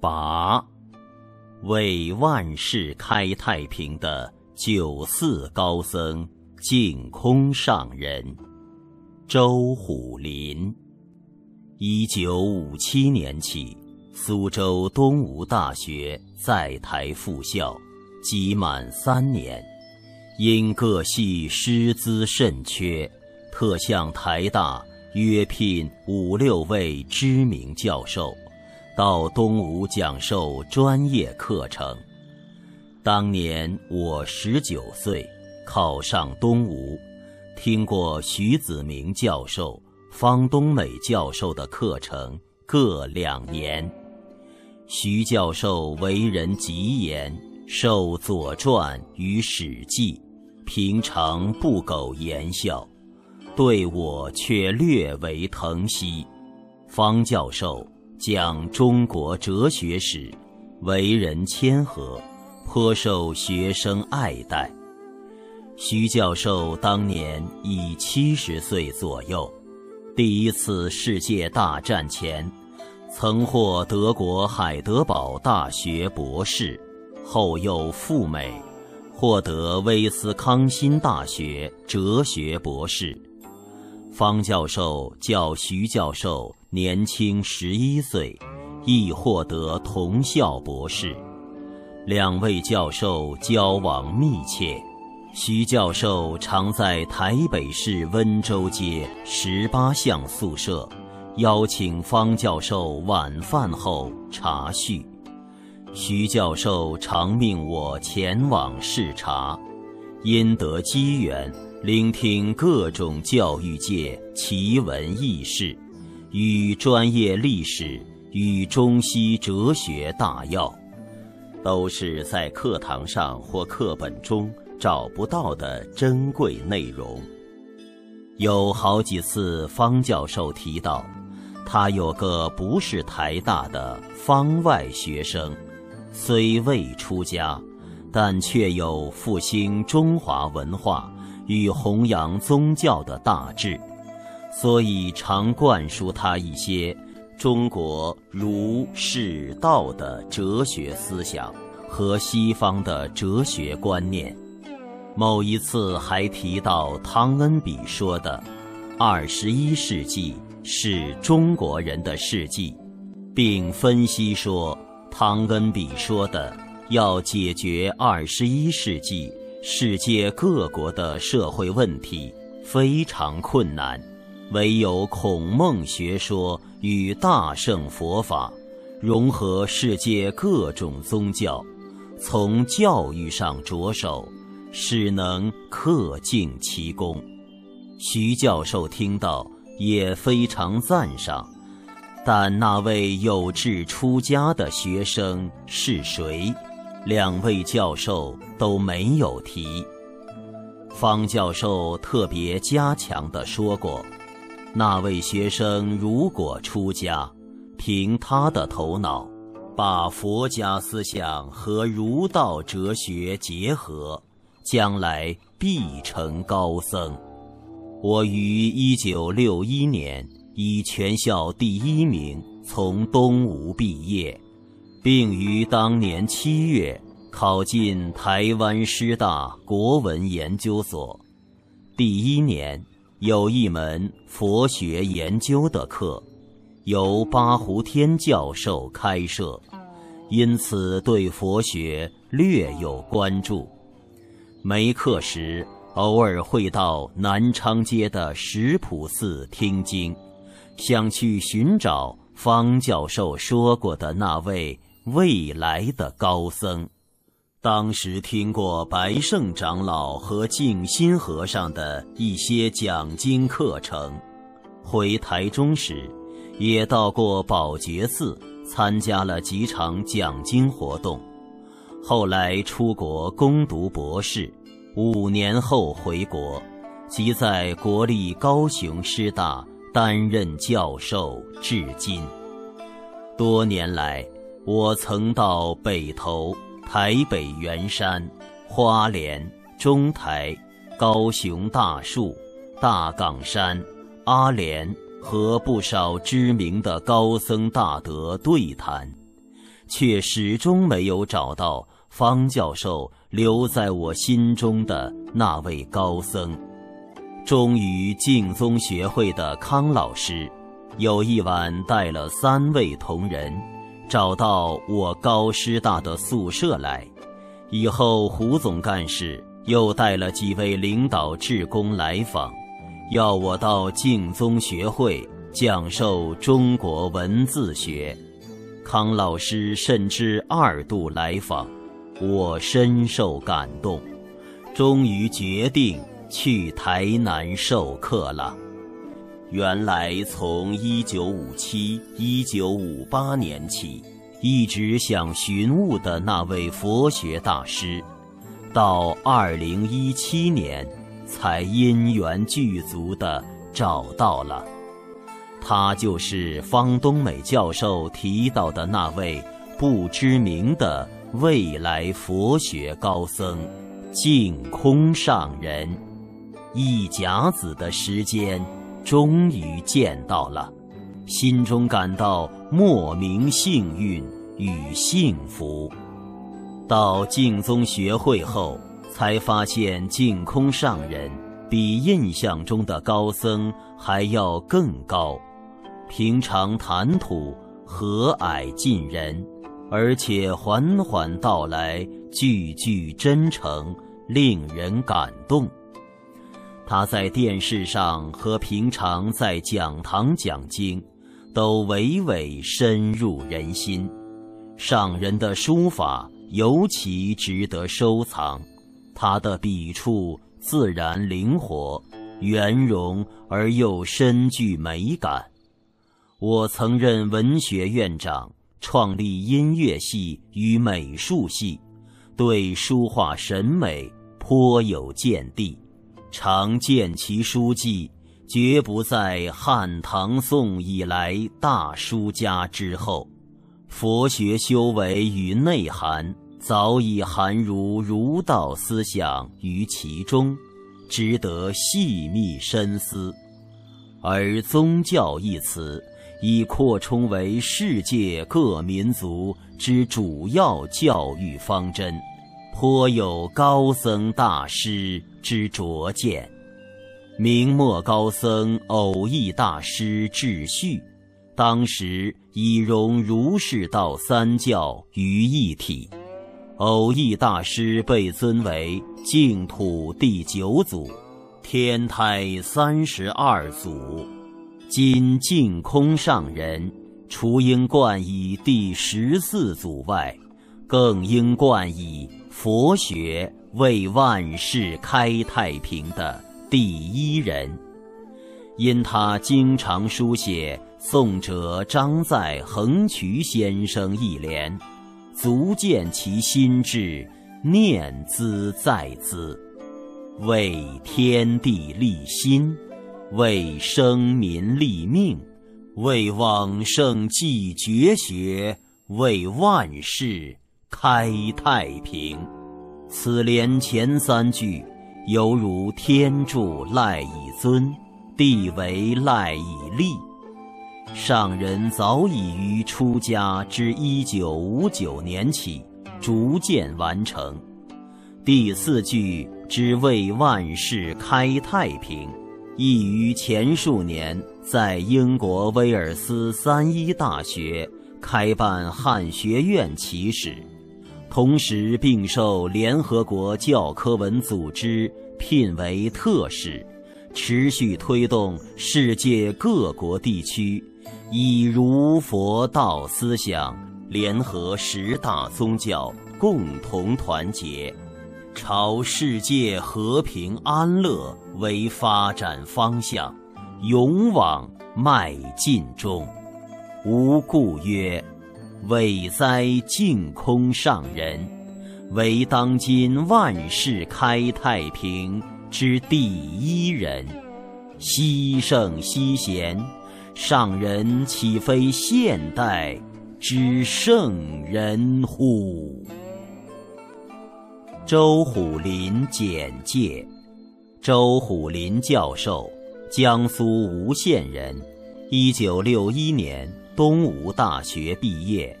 八，为万世开太平的九四高僧净空上人，周虎林。一九五七年起，苏州东吴大学在台复校，即满三年，因各系师资甚缺，特向台大约聘五六位知名教授。到东吴讲授专业课程。当年我十九岁，考上东吴，听过徐子明教授、方东美教授的课程各两年。徐教授为人极严，受《左传》与《史记》，平常不苟言笑，对我却略为疼惜。方教授。讲中国哲学史，为人谦和，颇受学生爱戴。徐教授当年已七十岁左右，第一次世界大战前，曾获德国海德堡大学博士，后又赴美，获得威斯康辛大学哲学博士。方教授叫徐教授年轻十一岁，亦获得同校博士。两位教授交往密切，徐教授常在台北市温州街十八巷宿舍，邀请方教授晚饭后茶叙。徐教授常命我前往视察，因得机缘。聆听各种教育界奇闻异事，与专业历史与中西哲学大要，都是在课堂上或课本中找不到的珍贵内容。有好几次，方教授提到，他有个不是台大的方外学生，虽未出家，但却有复兴中华文化。与弘扬宗教的大志，所以常灌输他一些中国儒释道的哲学思想和西方的哲学观念。某一次还提到汤恩比说的：“二十一世纪是中国人的世纪”，并分析说汤恩比说的要解决二十一世纪。世界各国的社会问题非常困难，唯有孔孟学说与大圣佛法融合世界各种宗教，从教育上着手，使能克尽其功。徐教授听到也非常赞赏，但那位有志出家的学生是谁？两位教授都没有提。方教授特别加强地说过：“那位学生如果出家，凭他的头脑，把佛家思想和儒道哲学结合，将来必成高僧。”我于一九六一年以全校第一名从东吴毕业。并于当年七月考进台湾师大国文研究所。第一年有一门佛学研究的课，由八胡天教授开设，因此对佛学略有关注。没课时，偶尔会到南昌街的石浦寺听经，想去寻找方教授说过的那位。未来的高僧，当时听过白胜长老和静心和尚的一些讲经课程，回台中时，也到过宝觉寺参加了几场讲经活动。后来出国攻读博士，五年后回国，即在国立高雄师大担任教授至今。多年来。我曾到北投、台北圆山、花莲、中台、高雄大树、大岗山、阿莲和不少知名的高僧大德对谈，却始终没有找到方教授留在我心中的那位高僧。终于，净宗学会的康老师有一晚带了三位同仁，找到我高师大的宿舍来。以后，胡总干事又带了几位领导职工来访，要我到敬宗学会讲授中国文字学。康老师甚至二度来访，我深受感动，终于决定去台南授课了。原来从一九五七、一九五八年起，一直想寻悟的那位佛学大师，到二零一七年才因缘具足的找到了。他就是方东美教授提到的那位不知名的未来佛学高僧，净空上人。一甲子的时间，终于见到了，心中感到莫名幸运与幸福。到净宗学会后，才发现净空上人比印象中的高僧还要更高。平常谈吐和蔼近人，而且缓缓道来，句句真诚，令人感动。他在电视上和平常在讲堂讲经，都娓娓深入人心。上人的书法尤其值得收藏，他的笔触自然灵活、圆融而又深具美感。我曾任文学院长，创立音乐系与美术系，对书画审美颇有见地，常见其书记，绝不在汉唐宋以来大书家之后。佛学修为与内涵早已含入儒道思想于其中，值得细密深思。而宗教一词。已扩充为世界各民族之主要教育方针，颇有高僧大师之拙见。明末高僧偶益大师智序，当时已融儒释道三教于一体。偶益大师被尊为净土第九祖，天台三十二祖。今净空上人，除应冠以第十四祖外，更应冠以佛学为万世开太平的第一人。因他经常书写宋者张载、横渠先生一联，足见其心志念兹在兹，为天地立心。为生民立命，为往圣继绝学，为万世开太平。此联前三句，犹如天助赖以尊，地为赖以立。上人早已于出家之一九五九年起，逐渐完成。第四句之为万世开太平。亦于前数年在英国威尔斯三一大学开办汉学院起始，同时并受联合国教科文组织聘为特使，持续推动世界各国地区以儒佛道思想联合十大宗教，共同团结。朝世界和平安乐为发展方向，勇往迈进中。吾故曰：伟哉净空上人，为当今万世开太平之第一人。希圣希贤，上人岂非现代之圣人乎？周虎林简介：周虎林教授，江苏吴县人，一九六一年东吴大学毕业，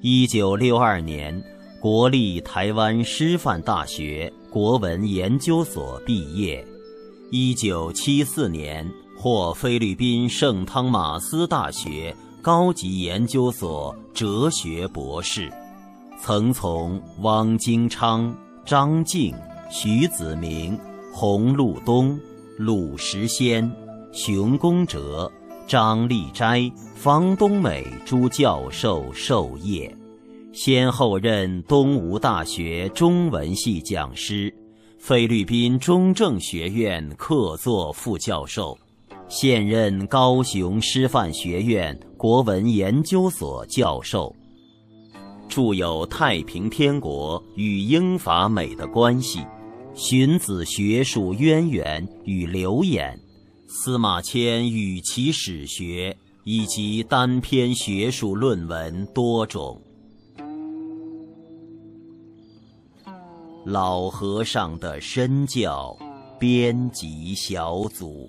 一九六二年，国立台湾师范大学国文研究所毕业。一九七四年，获菲律宾圣汤马斯大学高级研究所哲学博士。曾从汪精昌、张静、徐子明、洪禄东、鲁时先、熊公哲、张立斋、方东美诸教授授业，先后任东吴大学中文系讲师。菲律宾中正学院客座副教授，现任高雄师范学院国文研究所教授，著有《太平天国与英法美的关系》《荀子学术渊源与流演》《司马迁与其史学》以及单篇学术论文多种。老和尚的身教编辑小组。